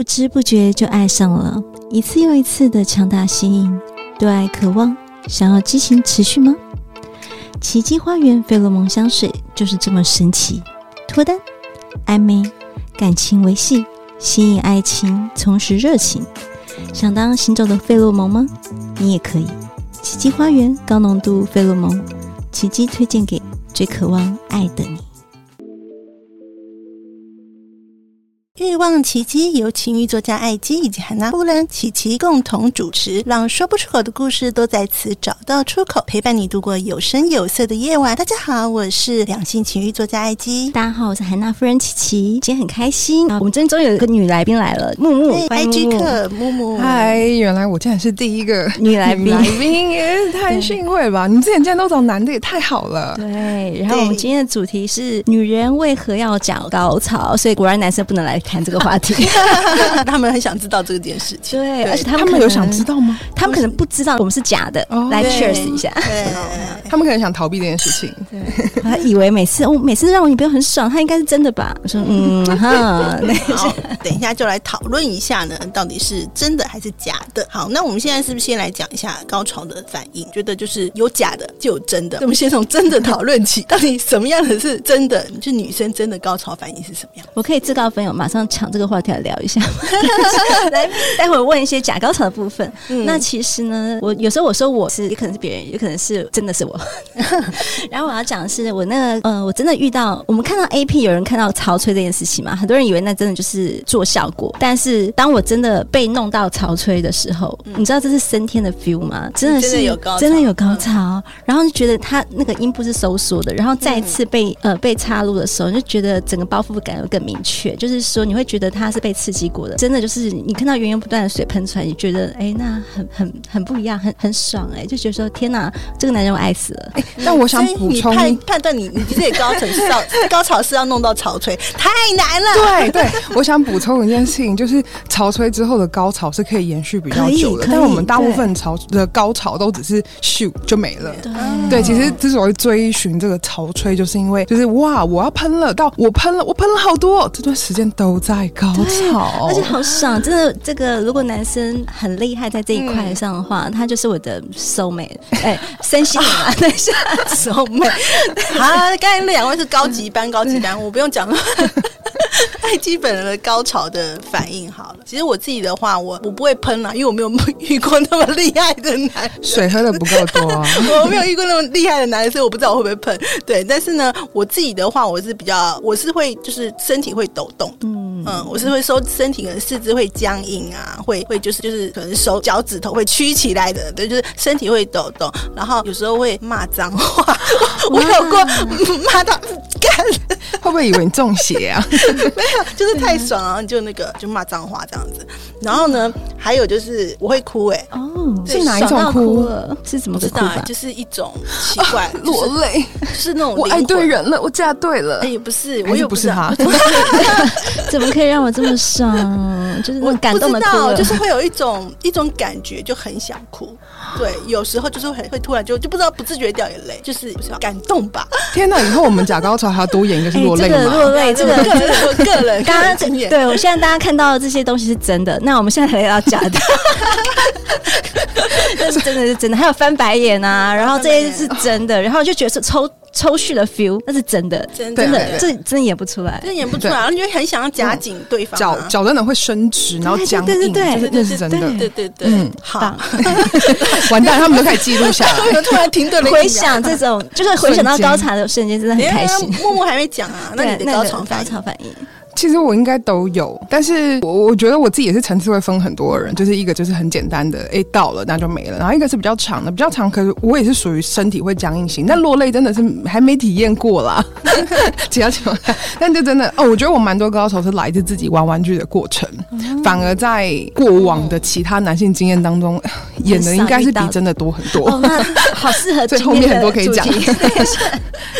不知不觉就爱上了，一次又一次的强大吸引，对爱渴望，想要激情持续吗？奇迹花园费洛蒙香水就是这么神奇，脱单、暧昧、感情维系、吸引爱情、重拾热情，想当行走的费洛蒙吗？你也可以，奇迹花园高浓度费洛蒙，奇迹推荐给最渴望爱的你。欲望奇迹由情欲作家艾姬以及海娜夫人琪琪共同主持，让说不出口的故事都在此找到出口，陪伴你度过有声有色的夜晚。大家好，我是两性情欲作家艾姬。大家好，我是海娜夫人琪琪。今天很开心，啊我们今天终于有一个女来宾来了，木木，IG 客木木。嗨，原来我竟然是第一个女来宾，来宾也太幸会吧？你们之前竟然都找男的，也太好了。对，然后我们今天的主题是女人为何要讲高潮，所以果然男生不能来。谈这个话题，他们很想知道这件事情。对，而且他们，有想知道吗？他们可能不知道我们是假的。哦、来 cheers 一下。对，他们可能想逃避这件事情。对，他以为每次我每次让我女朋友很爽，她应该是真的吧？我说嗯哈，好，等一下就来讨论一下呢，到底是真的还是假的？好，那我们现在是不是先来讲一下高潮的反应？觉得就是有假的就有真的，我们先从真的讨论起，到底什么样的是真的？就女生真的高潮反应是什么样？我可以自告奋勇，马上。抢这个话题来聊一下，来，待会儿问一些假高潮的部分。嗯、那其实呢，我有时候我说我是，也可能是别人，也可能是真的是我。然后我要讲的是，我那个呃，我真的遇到，我们看到 A P 有人看到潮吹这件事情嘛，很多人以为那真的就是做效果。但是当我真的被弄到潮吹的时候，嗯、你知道这是升天的 feel 吗？真的是真的有高潮，真的有高潮。嗯、然后就觉得他那个阴部是收缩的，然后再一次被、嗯、呃被插入的时候，就觉得整个包覆感又更明确，就是说。你会觉得他是被刺激过的，真的就是你看到源源不断的水喷出来，你觉得哎，那很很很不一样，很很爽哎，就觉得说天哪，这个男人我爱死了。哎，但我想补充，判判断你你这里高潮是要 高潮是要弄到潮吹，太难了。对 对，我想补充一件事情，就是潮吹之后的高潮是可以延续比较久的，但我们大部分潮的高潮都只是咻就没了。对对，其实之所以追寻这个潮吹，就是因为就是哇，我要喷了，到我喷了，我喷了好多，这段时间都。在高潮，而且好爽！真的，这个如果男生很厉害在这一块上的话，嗯、他就是我的 soul mate。哎，身心啊，等一下 soul mate。好，刚才那两位是高级班，高级班，我不用讲了。太基本的高潮的反应好了。其实我自己的话，我我不会喷啦，因为我没有遇过那么厉害的男，水喝的不够多啊。我没有遇过那么厉害的男生，所以我不知道我会不会喷。对，但是呢，我自己的话，我是比较，我是会就是身体会抖动，嗯嗯，我是会收身体，可能四肢会僵硬啊，会会就是就是可能手脚趾头会曲起来的，对，就是身体会抖动，然后有时候会骂脏话，我有过 骂到干，会不会以为你中邪啊？没有，就是太爽了，就那个就骂脏话这样子。然后呢，还有就是我会哭，哎，哦，是哪一种哭了？是怎么知道？就是一种奇怪落泪，是那种我爱对人了，我嫁对了。哎，不是，我又不是他，怎么可以让我这么爽？就是我感动的哭，就是会有一种一种感觉，就很想哭。对，有时候就是会会突然就就不知道不自觉掉眼泪，就是感动吧。天哪，以后我们假高潮还要多演一个是落泪吗？落泪，这个个人个人刚刚对，我现在大家看到的这些东西是真的，那我们现在还要假的，这是真的是真的，还有翻白眼啊，然后这些是真的，然后就觉得是抽。抽蓄的 feel，那是真的，真的，这真的演不出来，真演不出来，然后你就很想要夹紧对方，脚脚真的会伸直，然后僵硬，对对对，那是真的，对对对，嗯，好，完蛋，他们都开始记录下来，突然停顿了，回想这种，就是回想到高潮的瞬间，真的很开心。默默还没讲啊，那你的高潮高潮反应？其实我应该都有，但是我我觉得我自己也是层次会分很多人，就是一个就是很简单的，哎，到了那就没了，然后一个是比较长的，比较长，可是我也是属于身体会僵硬型，但落泪真的是还没体验过啦，其他情况下，但就真的哦，我觉得我蛮多高手是来自自己玩玩具的过程，嗯、反而在过往的其他男性经验当中，演的应该是比真的多很多，哦、好适合，所以后面很多可以讲，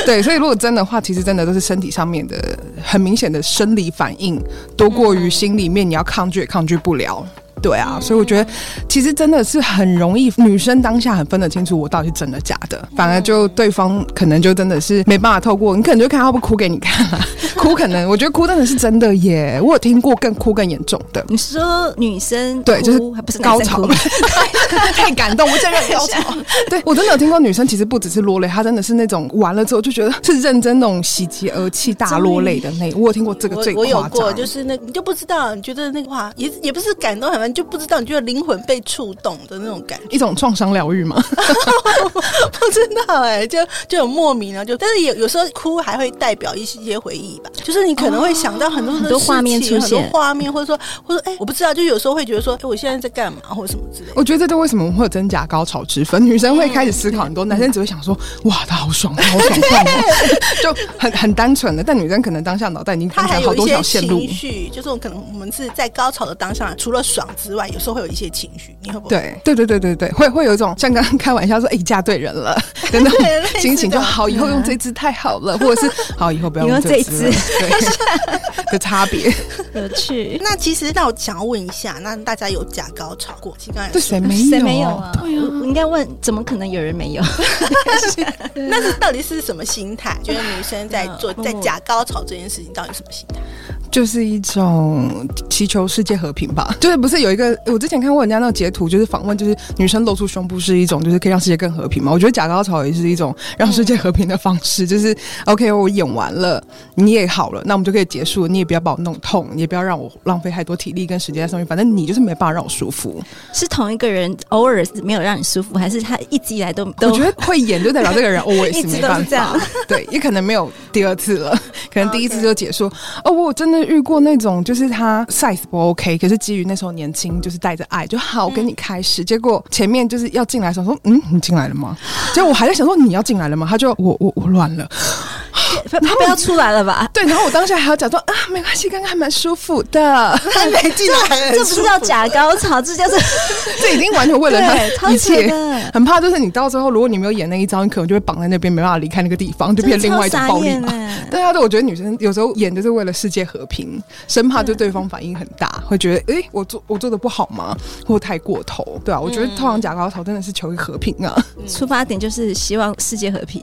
对，所以如果真的话，其实真的都是身体上面的很明显的生理。反应多过于心里面，你要抗拒也抗拒不了。对啊，所以我觉得其实真的是很容易，女生当下很分得清楚我到底是真的假的，反而就对方可能就真的是没办法透过，你可能就看他不哭给你看啊，哭可能我觉得哭真的是真的耶，我有听过更哭更严重的。你说女生对，就是还不是高潮，太感动，我真的高潮。对我真的有听过女生其实不只是落泪，她真的是那种完了之后就觉得是认真那种喜极而泣大落泪的那，我有听过这个最夸张。我有过，就是那你就不知道，你觉得那个话也也不是感动，很。就不知道你觉得灵魂被触动的那种感觉，一种创伤疗愈吗？不知道哎、欸，就就有莫名啊，就但是有有时候哭还会代表一些回忆吧，就是你可能会想到很多很多画面出现，很多画面，或者说或者说哎、欸，我不知道，就有时候会觉得说，哎、欸，我现在在干嘛，或者什么之类的。我觉得这为什么会有真假高潮之分？女生会开始思考很多，嗯、男生只会想说，哇，他好爽，他好爽快，就很很单纯的。但女生可能当下脑袋已经分开好多条线路，情绪就是可能我们是在高潮的当下，除了爽。之外，有时候会有一些情绪，你会不会？对对对对对对，会会有一种像刚刚开玩笑说，哎，嫁对人了，真的心情就好，以后用这支太好了，或者是 好，以后不要用这支，对的差别。有趣。那其实那我想要问一下，那大家有假高潮过？其实刚才对谁没有？谁没有啊？对啊，我应该问，怎么可能有人没有？那是到底是什么心态？觉得女生在做在假高潮这件事情，到底什么心态？就是一种祈求世界和平吧，就是不是有一个我之前看过人家那个截图，就是访问，就是女生露出胸部是一种，就是可以让世界更和平嘛？我觉得假高潮也是一种让世界和平的方式，就是 OK，我演完了，你也好了，那我们就可以结束，你也不要把我弄痛，你也不要让我浪费太多体力跟时间在上面，反正你就是没办法让我舒服。是同一个人偶尔没有让你舒服，还是他一直以来都？我觉得会演就代表这个人 always 没办法，对，也可能没有第二次了，可能第一次就结束。哦，我真的。遇过那种，就是他 size 不 OK，可是基于那时候年轻，就是带着爱，就好，我跟你开始。结果前面就是要进来的时候说，嗯，你进来了吗？结果我还在想说你要进来了吗？他就我我我乱了。他不要出来了吧？对，然后我当下还要假装啊，没关系，刚刚还蛮舒服的，还没进来，这不是叫假高潮，这就是 这已经完全为了他一切，很怕就是你到最后，如果你没有演那一招，你可能就会绑在那边，没办法离开那个地方，就变成另外一种暴力嘛。对啊，对，我觉得女生有时候演就是为了世界和平，生怕对对方反应很大，会觉得哎，我做我做的不好吗？或太过头？对啊，我觉得通常假高潮真的是求一和平啊，出发点就是希望世界和平，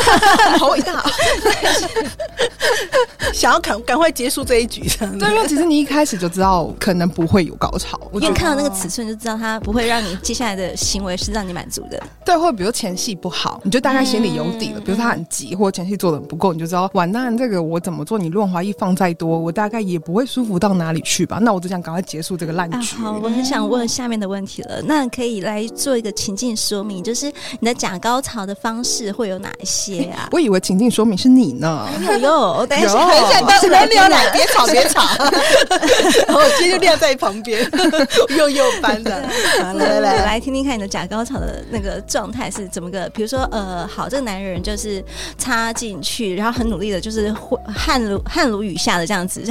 好伟大。想要赶赶快结束这一局，这样。对，因为其实你一开始就知道可能不会有高潮，因为看到那个尺寸就知道它不会让你接下来的行为是让你满足的。对，或者比如前戏不好，你就大概心里有底了。嗯、比如他很急，或者前戏做的不够，你就知道完蛋，这个我怎么做？你润滑液放再多，我大概也不会舒服到哪里去吧？那我只想赶快结束这个烂局。啊。好，我很想问下面的问题了。那可以来做一个情境说明，就是你的假高潮的方式会有哪一些啊？我以为情境说明是你呢。哎呦，等一下，等一下，等下，没有来，别吵，别吵。然后我今天就晾在旁边，又又搬的。来来来，来听听看你的假高潮的那个状态是怎么个？比如说，呃，好，这个男人就是插进去，然后很努力的，就是汗如汗如雨下的这样子。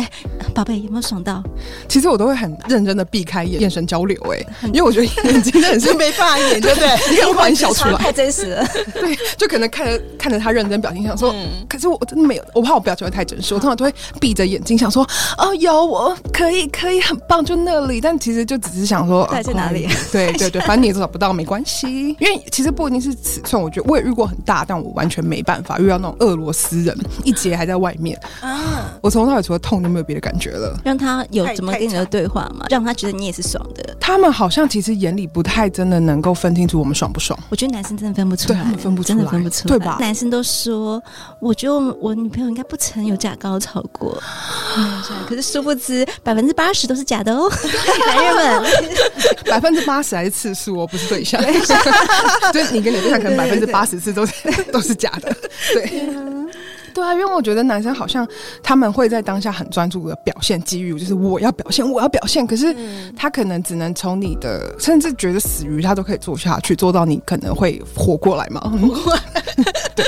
宝贝，有没有爽到？其实我都会很认真的避开眼眼神交流，哎，因为我觉得眼睛真的是没办法演，对不对？你很欢笑出来，太真实了。对，就可能看着看着他认真表情，想说，可是我。我真的没有，我怕我表情会太真实，我通常都会闭着眼睛想说，哦，有我可以可以很棒，就那里，但其实就只是想说在哪里？对对对，反正你也找不到没关系，因为其实不一定是尺寸，我觉得我也遇过很大，但我完全没办法遇到那种俄罗斯人，一节还在外面啊，我从头到尾除了痛就没有别的感觉了。让他有怎么跟你的对话嘛？让他觉得你也是爽的。他们好像其实眼里不太真的能够分清楚我们爽不爽。我觉得男生真的分不出来，分不出来，真的分不出来，对吧？男生都说，我觉得我女朋友应该不。曾有假高潮过，可是殊不知百分之八十都是假的哦，男人们，百分之八十还是次数哦，不是对象，所以 你跟你对象可能百分之八十次都是都是假的，对。对啊，因为我觉得男生好像他们会在当下很专注的表现机遇，就是我要表现，我要表现。可是他可能只能从你的，甚至觉得死鱼他都可以做下去，做到你可能会活过来嘛。对，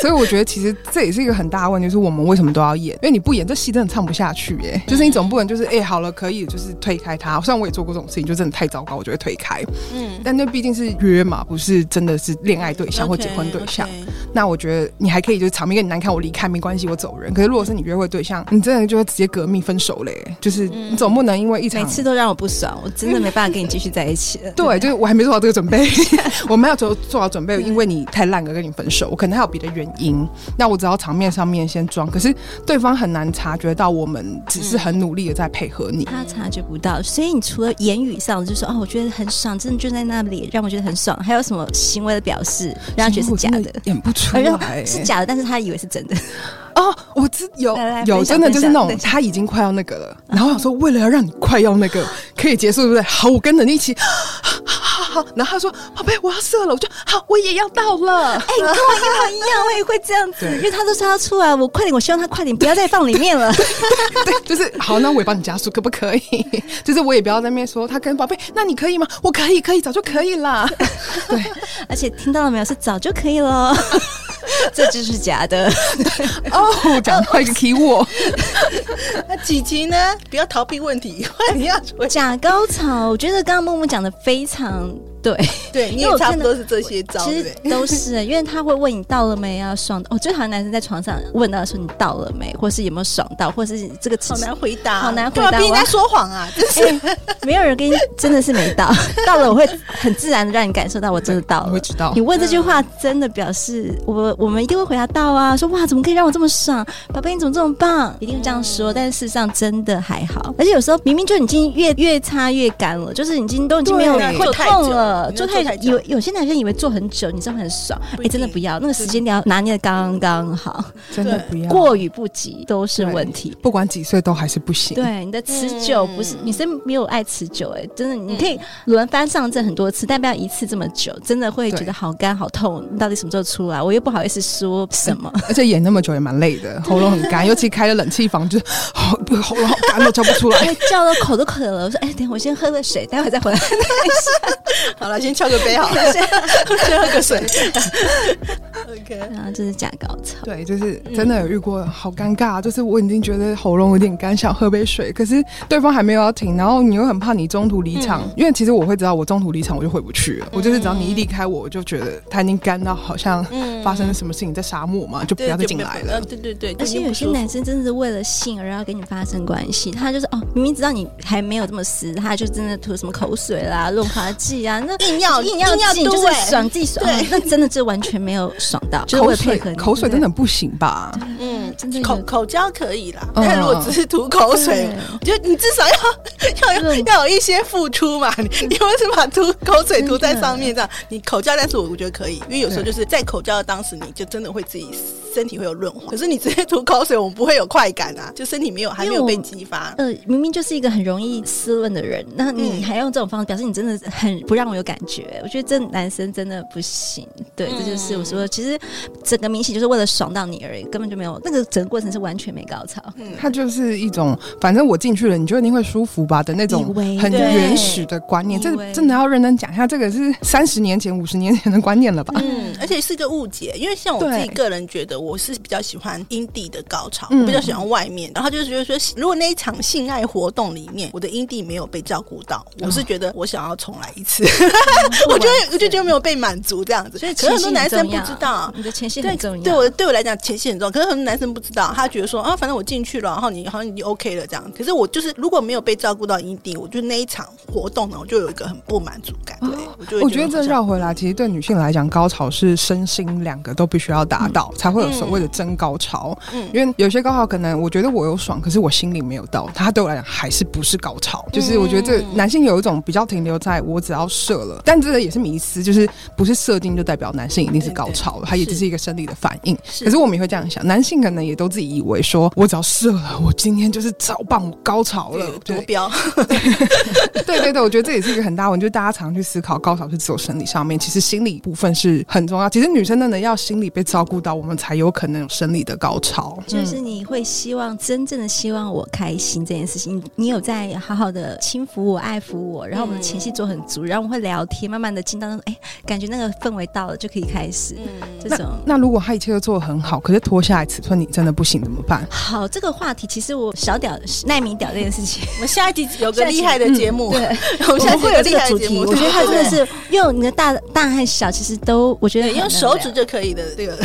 所以我觉得其实这也是一个很大的问题，就是我们为什么都要演？因为你不演，这戏真的唱不下去耶。就是你总不能就是哎、欸，好了，可以，就是推开他。虽然我也做过这种事情，就真的太糟糕，我就会推开。嗯，但那毕竟是约嘛，不是真的是恋爱对象或结婚对象。Okay, okay. 那我觉得你还可以，就是场面跟你难看，我离开没关系，我走人。可是如果是你约会对象，你真的就会直接革命分手嘞。就是你总不能因为一场每次都让我不爽，我真的没办法跟你继续在一起了。对，就是我还没做好这个准备，我没有做做好准备，因为你太烂了，跟你分手。我可能还有别的原因。那我只要场面上面先装，可是对方很难察觉到我们只是很努力的在配合你。他察觉不到，所以你除了言语上就说哦，我觉得很爽，真的就在那里让我觉得很爽，还有什么行为的表示让他觉得是假的？演不出来，是假的，但是他以为是真的。哦，我知有有真的就是那种他已经快要那个了，然后我说为了要让你快要那个可以结束，对不对？好，我跟着你一起。好，然后他说：“宝贝，我要射了。”我就好，我也要到了。哎、欸，跟我一模一样，我也会这样子，因为他都说要出来，我快点，我希望他快点，不要再放里面了。对，就是好，那我也帮你加速，可不可以？就是我也不要在那边说他跟宝贝，那你可以吗？我可以，可以，早就可以啦。对，而且听到了没有？是早就可以了，这就是假的。哦，讲到一个 key word。那琪琪呢？不要逃避问题，你要假高潮。我觉得刚刚木木讲的非常。对 对，你也差不多是这些招，其实 都是，因为他会问你到了没啊，爽。我最讨厌男生在床上问到说你到了没，或是有没有爽到，或是这个好难回答，好难回答。不应该说谎啊，就是没有人跟你真的是没到，到了我会很自然的让你感受到我真的到了。会知道你问这句话真的表示我我们一定会回答到啊，说哇怎么可以让我这么爽，宝贝你怎么这么棒，一定会这样说。但是事实上真的还好，而且有时候明明就已经越越擦越干了，就是已经都已经没有会痛了，做太久。有有些男生以为做很久，你真的很爽，哎、欸，真的不要，那个时间你要拿捏的刚刚好，真的不要过与不及都是问题，不管几岁都还是不行。对，你的持久不是女生没有爱持久，哎，真的你可以轮番上阵很多次，但不要一次这么久，真的会觉得好干好痛。你到底什么时候出来？我又不好意思说什么，而且演那么久也蛮累的，喉咙很干，尤其开了冷气房，就好 喉咙好干都叫不出来，叫的口都渴了。我说，哎、欸，等我先喝个水，待会再回来。好了，先敲个杯。好，了先喝个水。OK，然后这是假高潮。对，就是真的有遇过，好尴尬。就是我已经觉得喉咙有点干，想喝杯水，可是对方还没有要停，然后你又很怕你中途离场，因为其实我会知道，我中途离场我就回不去了。我就是只要你一离开我，我就觉得他已经干到好像发生了什么事情，在沙漠嘛，就不要再进来了。对对对，而且有些男生真的是为了性而要跟你发生关系，他就是哦，明明知道你还没有这么湿，他就真的吐什么口水啦、润滑剂啊，那 硬要硬。要要就是爽自己爽，那真的就完全没有爽到。口水口水真的不行吧？嗯，真的口口交可以啦，但如果只是吐口水，我觉得你至少要 要要有一些付出嘛。你你为什么把吐口水涂在上面这样？你口交，但是我我觉得可以，因为有时候就是在口交的当时，你就真的会自己身体会有润滑。可是你直接吐口水，我们不会有快感啊，就身体没有还没有被激发。呃，明明就是一个很容易湿润的人，那你还用这种方式表示你真的很不让我有感觉？我觉得这男生真的不行，对，这就是我说，其实整个明显就是为了爽到你而已，根本就没有那个整个过程是完全没高潮。嗯，他就是一种，反正我进去了，你就一定会舒服吧的那种很原始的观念。这真的要认真讲一下，这个是三十年前、五十年前的观念了吧？嗯，而且是个误解，因为像我自己个人觉得，我是比较喜欢阴蒂的高潮，我比较喜欢外面。然后就是觉得说，如果那一场性爱活动里面，我的阴蒂没有被照顾到，我是觉得我想要重来一次。我觉得，我就觉得没有被满足这样子，所以可是很多男生不知道，你的前戏很重要。对我对我来讲，前戏很重要。可是很多男生不知道，他觉得说啊，反正我进去了，然后你好像你 OK 了这样。可是我就是如果没有被照顾到阴蒂，我就那一场活动呢，我就有一个很不满足感。对，我就我觉得这绕回来，其实对女性来讲，高潮是身心两个都必须要达到，才会有所谓的真高潮。嗯，因为有些高潮可能我觉得我有爽，可是我心里没有到，他对我来讲还是不是高潮。就是我觉得这男性有一种比较停留在我只要射了，但这个也是迷思，就是不是射精就代表男性一定是高潮了，它也只是一个生理的反应。可是我们也会这样想，男性可能也都自己以为说，我只要射了，我今天就是超棒，高潮了，夺标。对对对，我觉得这也是一个很大问题，就是大家常去思考。高潮是只有生理上面，其实心理部分是很重要。其实女生真的要心理被照顾到，我们才有可能有生理的高潮。就是你会希望真正的希望我开心这件事情，你有在好好的轻抚我、爱抚我，然后我们的前戏做很足，然后我们会聊天，慢慢的进到那种哎，感觉那个氛围到了就可以开始。这种那，那如果他一切都做的很好，可是脱下来尺寸你真的不行怎么办？好，这个话题其实我小屌耐米屌这件事情，我们下一集有个厉害的节目，对，我们下一集会有这个主题。我觉得他真的是用你的大大和小，其实都我觉得用手指就可以的。这个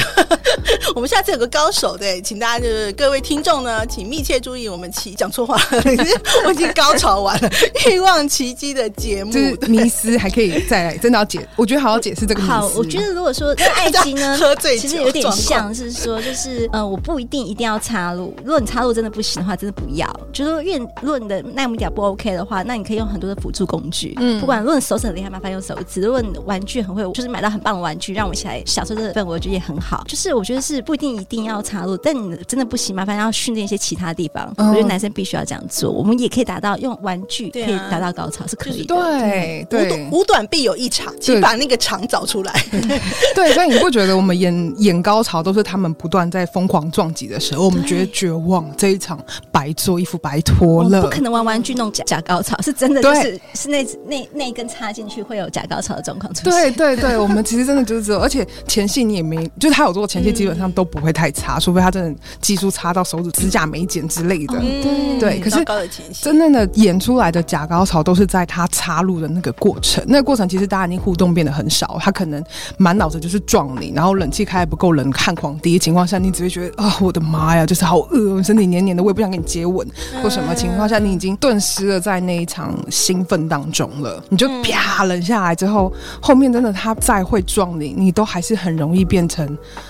我们下次有个高手，对，请大家就是各位听众呢，请密切注意我们奇讲错话了，我已经高潮完了，欲望奇迹的节目，就是迷思还可以再来，真的要解，我觉得好好解释这个迷思。好，我觉得如果说这个爱情呢，喝醉其实有点像是说，就是呃，我不一定一定要插入，如果你插入真的不行的话，真的不要。就是说，愿如果你的奈米屌不 OK 的话，那你可以用很多的辅助工具，嗯，不管如果你手指很厉害，麻烦用手指；如果你玩具很会，就是买到很棒的玩具，让我们一起来享受这个氛围，我觉得也很好。就是我觉得是不一定一定要插入，但你真的不行，麻烦要训练一些其他地方。嗯、我觉得男生必须要这样做，我们也可以达到用玩具可以达到高潮，是可以的。对对，五短必有一长，请把那个长找出来。对，所以你不觉得我们演演高潮都是他们不断在疯狂撞击的时候，我们觉得绝望，这一场白做，衣服白脱了。不可能玩玩具弄假假高潮，是真的，就是是那那那一根插进去会有假高潮的状况出现。对对对，我们其实真的就是这，而且前戏你也没，就是他有做前戏，基本上都不会太差，除非他真的技术差到手指指甲没剪之类的。对对，可是真正的演出来的假高潮都是在他插入的那个过程，那个过程其实大家已经互动变得很少，他可能满脑子就是撞你，然后冷气开还不够冷，看狂滴的情况下，你只会觉得啊，我的妈呀，就是好饿，身体黏黏的，我也不想跟你接吻，或什么情况下，你已经顿失了在那一场兴奋当中了，你就啪冷下来之后，后面真的他再会撞你，你都还是很容易变成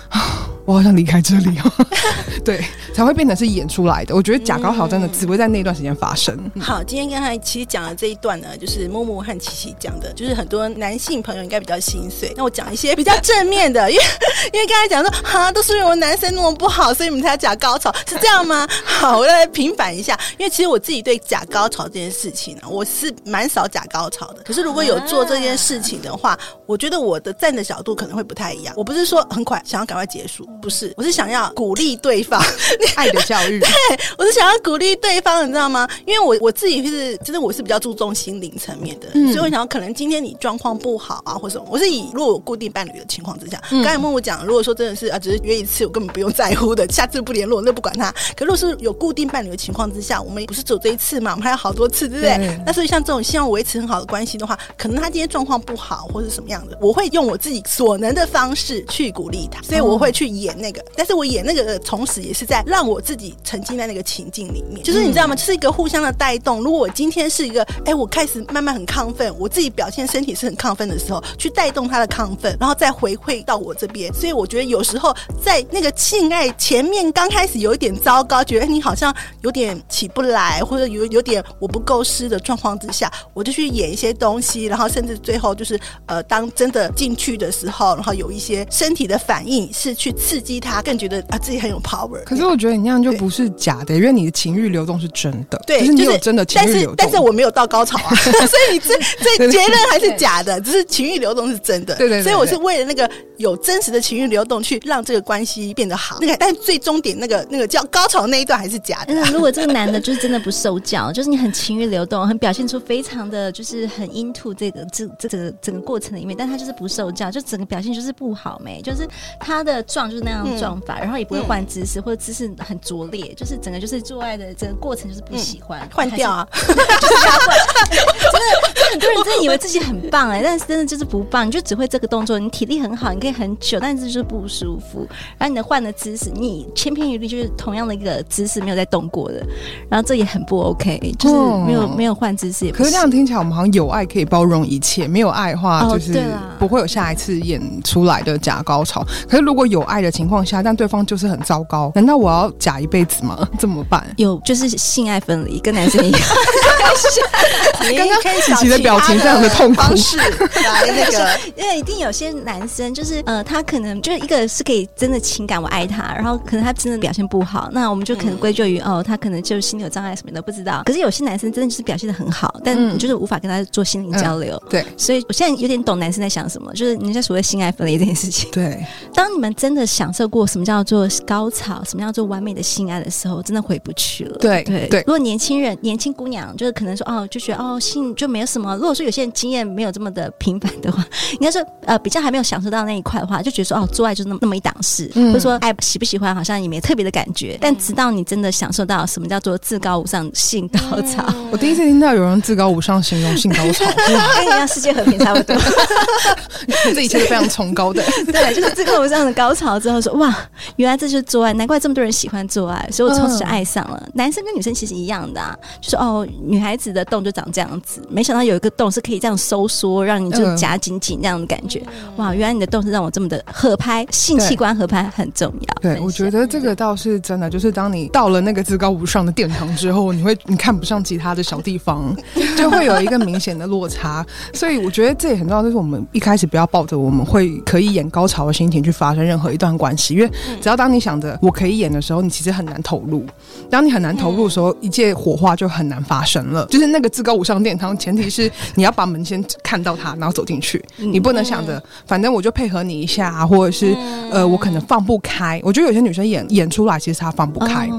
啊。我好想离开这里哦，对，才会变成是演出来的。我觉得假高潮真的只会在那段时间发生。好，今天刚才其实讲的这一段呢，就是木木和琪琪讲的，就是很多男性朋友应该比较心碎。那我讲一些比较正面的，因为 因为刚才讲说，哈，都是因为我男生弄不好，所以你们才要假高潮，是这样吗？好，我要来平反一下，因为其实我自己对假高潮这件事情呢，我是蛮少假高潮的。可是如果有做这件事情的话，我觉得我的站的角度可能会不太一样。我不是说很快想要赶快结束。不是，我是想要鼓励对方，爱的教育。对，我是想要鼓励对方，你知道吗？因为我我自己是，真的我是比较注重心灵层面的，嗯、所以我想要，可能今天你状况不好啊，或什么，我是以如果有固定伴侣的情况之下，刚、嗯、才默默讲，如果说真的是啊，只是约一次，我根本不用在乎的，下次不联络，那不管他。可如果是有固定伴侣的情况之下，我们不是走这一次嘛，我们还有好多次，对不对？对，那所以像这种希望维持很好的关系的话，可能他今天状况不好，或是什么样的，我会用我自己所能的方式去鼓励他，所以我会去演。那个，但是我演那个的同时，也是在让我自己沉浸在那个情境里面。就是你知道吗？就是一个互相的带动。如果我今天是一个，哎，我开始慢慢很亢奋，我自己表现身体是很亢奋的时候，去带动他的亢奋，然后再回馈到我这边。所以我觉得有时候在那个性爱前面刚开始有一点糟糕，觉得你好像有点起不来，或者有有点我不够湿的状况之下，我就去演一些东西，然后甚至最后就是呃，当真的进去的时候，然后有一些身体的反应是去刺激。他更觉得啊自己很有 power，可是我觉得你那样就不是假的，因为你的情欲流动是真的，对，就是你有真的情欲流动，但是但是我没有到高潮啊，所以你这这结论还是假的，只是情欲流动是真的，对，对对，所以我是为了那个有真实的情欲流动去让这个关系变得好，那个但是最终点那个那个叫高潮那一段还是假的。那 如果这个男的就是真的不受教，就是你很情欲流动，很表现出非常的就是很 into 这个这这个整个过程里面，但他就是不受教，就整个表现就是不好没，就是他的状就是那样。状法，然后也不会换姿势，或者姿势很拙劣，就是整个就是做爱的整个过程就是不喜欢，换掉啊，就是要换。真的，很多人真的以为自己很棒哎，但是真的就是不棒，你就只会这个动作，你体力很好，你可以很久，但是就是不舒服。然后你的换的姿势，你千篇一律就是同样的一个姿势没有在动过的，然后这也很不 OK，就是没有没有换姿势。可是这样听起来，我们好像有爱可以包容一切，没有爱的话就是不会有下一次演出来的假高潮。可是如果有爱的情况。下，但对方就是很糟糕，难道我要假一辈子吗？怎么办？有就是性爱分离，跟男生一样。刚刚开始琪的表情非常的痛苦。是来那个，因为一定有些男生就是呃，他可能就是一个是可以真的情感我爱他，然后可能他真的表现不好，那我们就可能归咎于哦，他可能就是心理有障碍什么的，不知道。可是有些男生真的就是表现的很好，但你就是无法跟他做心灵交流。对，所以我现在有点懂男生在想什么，就是人家所谓性爱分离这件事情。对，当你们真的享受过什么叫做高潮，什么叫做完美的性爱的时候，真的回不去了。对对对。如果年轻人、年轻姑娘就是可能说哦，就觉得哦性就没有什么。如果说有些人经验没有这么的频繁的话，应该说呃比较还没有享受到那一块的话，就觉得说哦做爱就是那么那么一档事，嗯、或者说爱喜不喜欢好像也没特别的感觉。但直到你真的享受到什么叫做至高无上性高潮，嗯、我第一次听到有人至高无上形容性高潮，跟你一样世界和平差不多，这一切是非常崇高的。对，就是至高无上的高潮之后说哇，原来这就是做爱，难怪这么多人喜欢做爱，所以我从此就爱上了。嗯、男生跟女生其实一样的、啊，就是哦，女孩子的洞就长这样子，没想到有一个洞是可以这样收缩，让你就夹紧紧那样的感觉。嗯、哇，原来你的洞是让我这么的合拍，性器官合拍很重要。对，我觉得这个倒是真的，就是当你到了那个至高无上的殿堂之后，你会你看不上其他的小地方，就会有一个明显的落差。所以我觉得这也很重要，就是我们一开始不要抱着我们会可以演高潮的心情去发生任何一段关系，因为只要当你想着我可以演的时候，你其实很难投入。当你很难投入的时候，一切火花就很难发生了。就是那个至高无上殿堂，前提是你要把门先看到它，然后走进去。你不能想着反正我就配合你一下，或者是呃我可能放不开。我觉得有些女生演演出来，其实她放不开。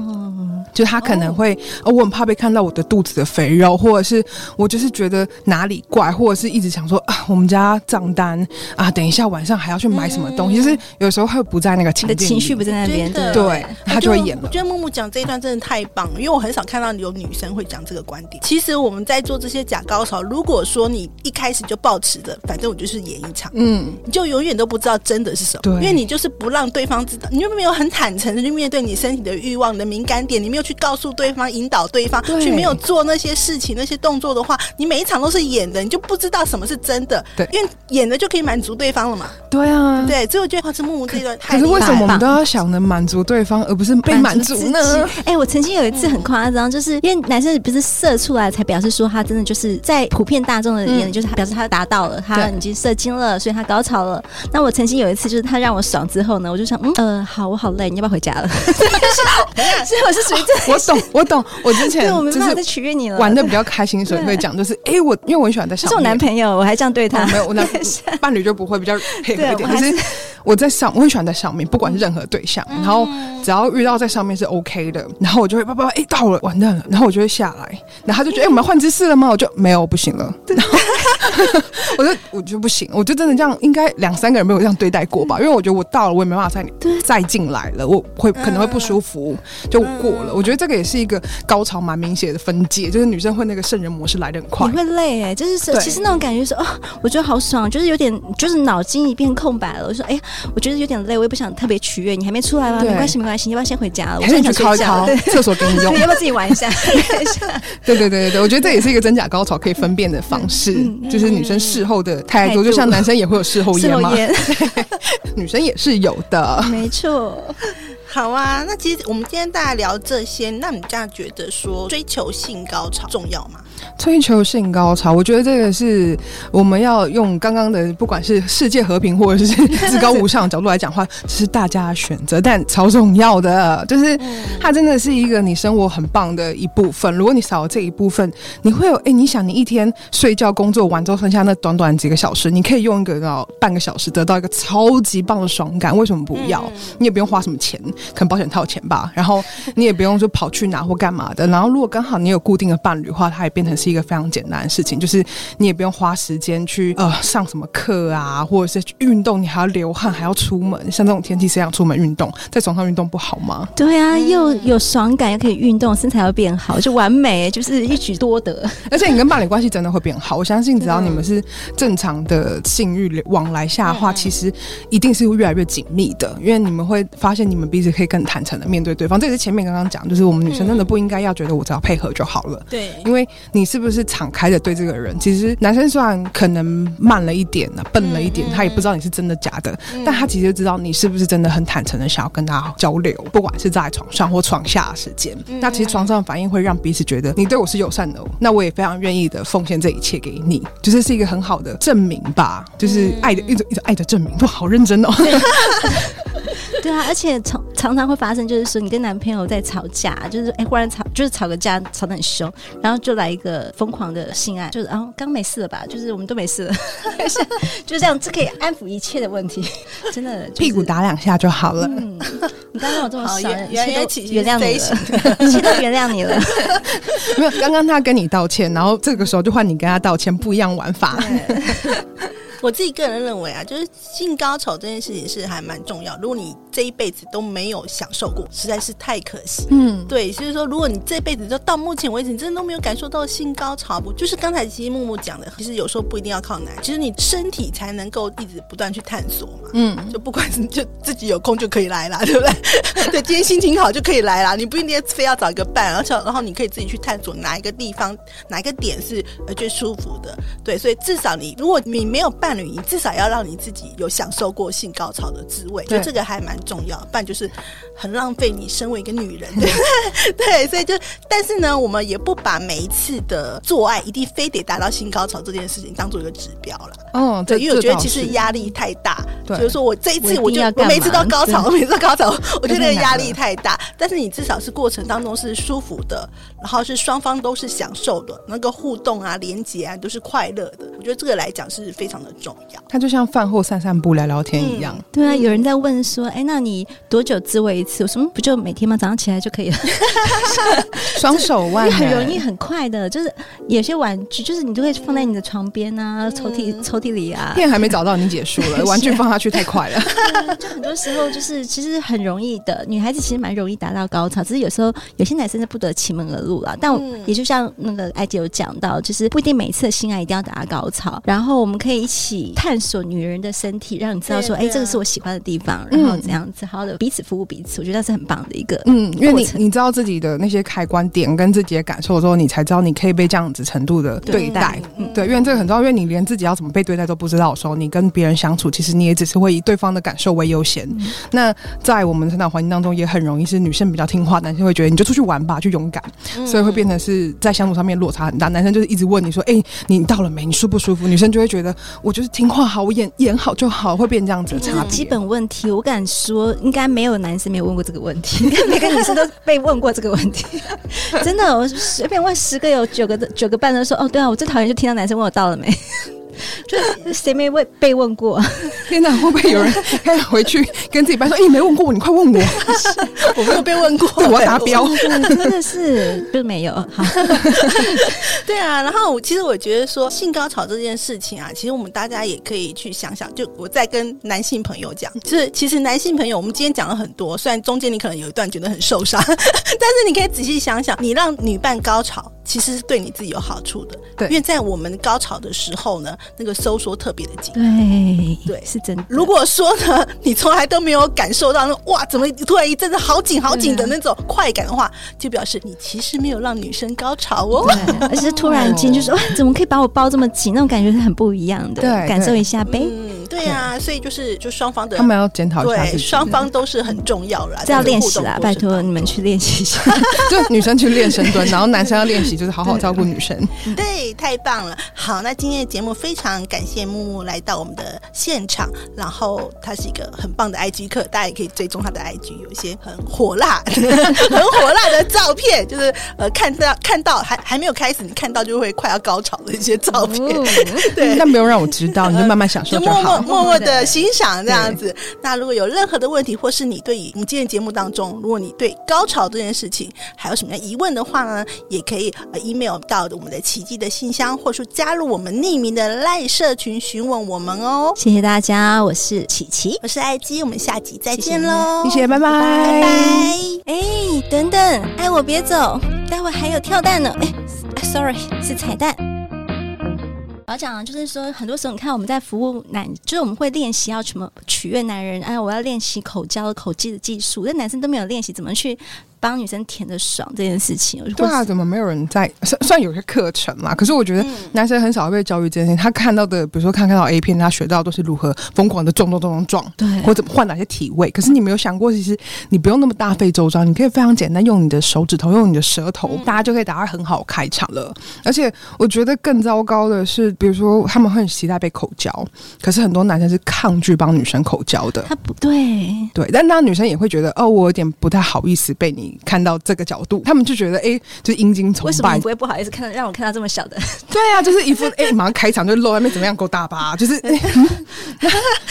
就他可能会，哦，我很怕被看到我的肚子的肥肉，或者是我就是觉得哪里怪，或者是一直想说啊，我们家账单啊，等一下晚上还要去买什么东西，就是有时候会不在那个情境，情绪不在那边，对，他就会演了。我觉得木木讲这一段真的太棒了，因为我很少看到有女生会讲这个观点。其实我们在做这些假高潮，如果说你一开始就抱持着，反正我就是演一场，嗯，你就永远都不知道真的是什么，对，因为你就是不让对方知道，你就没有很坦诚的去面对你身体的欲望、你的敏感点，你没有。去告诉对方，引导对方对去没有做那些事情、那些动作的话，你每一场都是演的，你就不知道什么是真的。对，因为演的就可以满足对方了嘛。对啊，对，所以我觉得是木木这段太。可是为什么我们都要想着满足对方，而不是被满足呢？哎、欸，我曾经有一次很夸张，就是因为男生不是射出来才表示说他真的就是在普遍大众的眼里，就是他表示他达到了，他已经射精了，所以他高潮了。那我曾经有一次，就是他让我爽之后呢，我就想，嗯呃，好，我好累，你要不要回家了？所以我是属于这。我懂，我懂。我之前就是取悦你了，玩的比较开心，所以会讲，就是哎、欸，我因为我很喜欢在上面。是我男朋友，我还这样对他，哦、没有我男 伴侣就不会比较配合一点。可是我在上，我很喜欢在上面，不管是任何对象，然后只要遇到在上面是 OK 的，然后我就会叭叭叭，哎、欸，到了，完蛋了，然后我就会下来，然后他就觉得，哎、欸，我们要换姿势了吗？我就没有，不行了。然后 我就我就不行，我就真的这样，应该两三个人没有这样对待过吧？因为我觉得我到了，我也没办法再再进来了，我会可能会不舒服，就过了。我觉得这个也是一个高潮蛮明显的分界，就是女生会那个圣人模式来的很快，你会累哎、欸，就是其实那种感觉是哦，我觉得好爽，就是有点就是脑筋一片空白了。我说哎呀，我觉得有点累，我也不想特别取悦你，还没出来吗？没关系没关系，你要不要先回家了？我先去敲一敲厕所给你用，要不要自己玩一下？对对对对对，我觉得这也是一个真假高潮可以分辨的方式，就是女生事后的态度，就像男生也会有事后 烟嘛，女生也是有的，没错。好啊，那其实我们今天大家聊这些，那你这样觉得说追求性高潮重要吗？追求性高潮，我觉得这个是我们要用刚刚的，不管是世界和平或者是至高无上的角度来讲话，这是大家的选择，但超重要的，就是它真的是一个你生活很棒的一部分。如果你少了这一部分，你会有哎，你想你一天睡觉工作完之后剩下那短短几个小时，你可以用一个到半个小时得到一个超级棒的爽感，为什么不要？你也不用花什么钱。可能保险套钱吧，然后你也不用说跑去拿或干嘛的。然后如果刚好你有固定的伴侣的话，它也变成是一个非常简单的事情，就是你也不用花时间去呃上什么课啊，或者是去运动，你还要流汗，还要出门。像这种天气，谁想出门运动？在床上运动不好吗？对啊，又有爽感，又可以运动，身材又变好，就完美，就是一举多得。而且你跟伴侣关系真的会变好。我相信，只要你们是正常的性欲往来下的话，其实一定是会越来越紧密的，因为你们会发现你们彼此可以更坦诚的面对对方，这也是前面刚刚讲，就是我们女生真的不应该要觉得我只要配合就好了。对，因为你是不是敞开的对这个人？其实男生虽然可能慢了一点呢，笨了一点，他也不知道你是真的假的，但他其实知道你是不是真的很坦诚的想要跟他交流，不管是在床上或床下的时间。那其实床上的反应会让彼此觉得你对我是友善的，那我也非常愿意的奉献这一切给你，就是是一个很好的证明吧，就是爱的一种一种爱的证明。哇，好认真哦。对啊，而且常常常会发生，就是说你跟男朋友在吵架，就是哎，忽然吵，就是吵个架，吵得很凶，然后就来一个疯狂的性爱，就是啊，刚没事了吧？就是我们都没事了，就这样，这可以安抚一切的问题，真的，就是、屁股打两下就好了。嗯，你刚刚有这么少，原原原谅你了，一切 都原谅你了。没有，刚刚他跟你道歉，然后这个时候就换你跟他道歉，不一样玩法。我自己个人认为啊，就是性高潮这件事情是还蛮重要。如果你这一辈子都没有享受过，实在是太可惜。嗯，对，所以说，如果你这辈子就到目前为止，你真的都没有感受到性高潮，不就是刚才其实木木讲的，其实有时候不一定要靠男，其实你身体才能够一直不断去探索嘛。嗯，就不管是就自己有空就可以来啦，对不对？对，今天心情好就可以来啦，你不一定非要找一个伴，而且然后你可以自己去探索哪一个地方、哪一个点是呃最舒服的。对，所以至少你如果你没有伴。你至少要让你自己有享受过性高潮的滋味，就这个还蛮重要，不然就是很浪费你身为一个女人。对，对，所以就，但是呢，我们也不把每一次的做爱一定非得达到性高潮这件事情当做一个指标了。哦，对，因为我觉得其实压力太大。对，就是说我这一次我就我每次都高潮，我每次都高潮，我觉得压力太大。但是你至少是过程当中是舒服的，然后是双方都是享受的，那个互动啊、连接啊都是快乐的。我觉得这个来讲是非常的重。重要，他就像饭后散散步、聊聊天一样。嗯、对啊，有人在问说：“哎，那你多久自慰一次？”我说：“不就每天吗？早上起来就可以了。”双手腕 很容易、很快的，就是有些玩具，就是你都会放在你的床边啊、抽屉、嗯、抽屉里啊。店还没找到，你结束了，玩具放下去太快了。就很多时候就是其实很容易的，女孩子其实蛮容易达到高潮，只是有时候有些男生是不得其门而入了。但也就像那个艾姐有讲到，就是不一定每次的性爱一定要达到高潮，然后我们可以一起。探索女人的身体，让你知道说，哎、这个是我喜欢的地方，然后这样子好好的彼此服务彼此，我觉得那是很棒的一个。嗯，因为你你知道自己的那些开关点跟自己的感受之后，你才知道你可以被这样子程度的对待。对，对，因为这个很重要，因为你连自己要怎么被对待都不知道的时候，你跟别人相处，其实你也只是会以对方的感受为优先。嗯、那在我们成长环境当中，也很容易是女生比较听话，男生会觉得你就出去玩吧，就勇敢，嗯、所以会变成是在相处上面落差很大。男生就是一直问你说，哎、欸，你到了没？你舒不舒服？女生就会觉得我就是。听话好，我演演好就好，会变这样子的差别。基本问题，我敢说，应该没有男生没有问过这个问题，应该每个女生都被问过这个问题。真的，我随便问十个，有九个的九个半都说，哦，对啊，我最讨厌就听到男生问我到了没。就谁没问被问过？天哪，会不会有人 可以回去跟自己班说：“哎、欸，你没问过我，你快问我。”我没有被问过，我要达标。真的是就没有。好，对啊。然后，其实我觉得说性高潮这件事情啊，其实我们大家也可以去想想。就我在跟男性朋友讲，就是其实男性朋友，我们今天讲了很多，虽然中间你可能有一段觉得很受伤，但是你可以仔细想想，你让女伴高潮，其实是对你自己有好处的。对，因为在我们高潮的时候呢。那个收缩特别的紧，对对，是真的。如果说呢，你从来都没有感受到那哇，怎么突然一阵子好紧好紧的那种快感的话，就表示你其实没有让女生高潮哦。而且是突然间 就是哇，怎么可以把我包这么紧？那种感觉是很不一样的。对，感受一下呗。嗯，对啊，所以就是就双方的，他们要检讨一下，对，双方都是很重要啦，这要练习啦，拜托你们去练习一下。就女生去练深蹲，然后男生要练习就是好好照顾女生。对，太棒了。好，那今天的节目非常。感谢木木来到我们的现场，然后他是一个很棒的 IG 客，大家也可以追踪他的 IG，有一些很火辣、很火辣的照片，就是呃看到看到还还没有开始，你看到就会快要高潮的一些照片。哦、对，那不用让我知道，你就慢慢享受就好，就默默的欣赏这样子。那如果有任何的问题，或是你对于我们今天节目当中，如果你对高潮这件事情还有什么疑问的话呢，也可以呃 email 到我们的奇迹的信箱，或是加入我们匿名的赖。社群询问我们哦，谢谢大家，我是琪琪，我是艾姬，我们下集再见喽，谢谢，拜拜，拜拜。哎，等等，爱我别走，待会还有跳蛋呢。哎，sorry，是彩蛋。我要讲就是说，很多时候你看我们在服务男，就是我们会练习要什么取悦男人，哎，我要练习口交、口技的技术，那男生都没有练习怎么去。帮女生舔的爽这件事情。对啊，怎么没有人在？算算有些课程嘛，可是我觉得男生很少会被教育这件事情。他看到的，比如说看看到 A 片，他学到都是如何疯狂的撞撞撞撞撞，对，或怎么换哪些体位。可是你没有想过，其实你不用那么大费周章，你可以非常简单，用你的手指头，用你的舌头，嗯、大家就可以达到很好开场了。而且我觉得更糟糕的是，比如说他们会很期待被口交，可是很多男生是抗拒帮女生口交的。他不对，对，但那女生也会觉得，哦，我有点不太好意思被你看到这个角度，他们就觉得，哎，就是阴茎崇拜。为什么你不会不好意思看到让我看到这么小的？对啊，就是一副 哎，马上开场就露外面怎么样够大吧？就是、嗯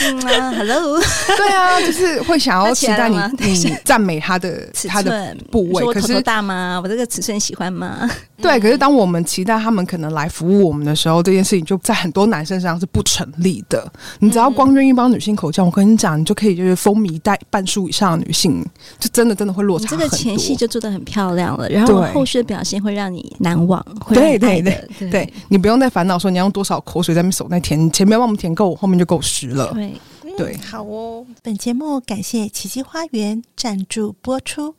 嗯、，Hello，对啊，就是会想要期待你你赞美他的他的部位，可是大吗？我这个尺寸喜欢吗？对，可是当我们期待他们可能来服务我们的时候，这件事情就在很多男生身上是不成立的。你只要光愿意帮女性口交，我跟你讲，你就可以就是风靡带半数以上的女性，就真的真的会落差很多。这个前戏就做得很漂亮了，然后后续的表现会让你难忘。对对对对，对，你不用再烦恼说你要用多少口水在那手那填，前面帮我们填够，后面就够湿了。对对，好哦。本节目感谢奇迹花园赞助播出。